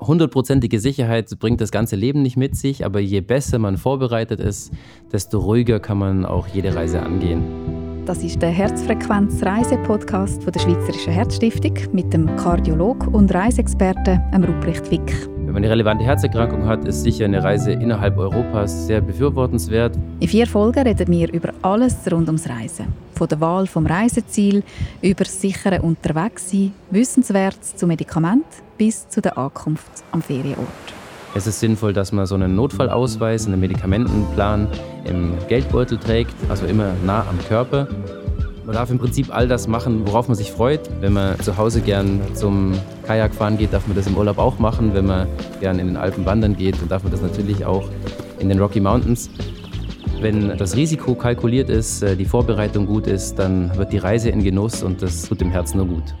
hundertprozentige Sicherheit bringt das ganze Leben nicht mit sich, aber je besser man vorbereitet ist, desto ruhiger kann man auch jede Reise angehen. Das ist der Herzfrequenz-Reise-Podcast der Schweizerischen Herzstiftung mit dem Kardiolog und Reiseexperten Ruprecht Wick. Wenn man eine relevante Herzerkrankung hat, ist sicher eine Reise innerhalb Europas sehr befürwortenswert. In vier Folgen reden wir über alles rund ums Reisen. Von der Wahl vom Reiseziel über sichere Unterwegssein, Wissenswertes zu Medikament bis zu der Ankunft am Ferienort. Es ist sinnvoll, dass man so einen Notfallausweis, einen Medikamentenplan im Geldbeutel trägt, also immer nah am Körper. Man darf im Prinzip all das machen, worauf man sich freut. Wenn man zu Hause gern zum Kajakfahren geht, darf man das im Urlaub auch machen. Wenn man gern in den Alpen wandern geht, dann darf man das natürlich auch in den Rocky Mountains. Wenn das Risiko kalkuliert ist, äh, die Vorbereitung gut ist, dann wird die Reise in Genuss und das tut dem Herzen nur gut.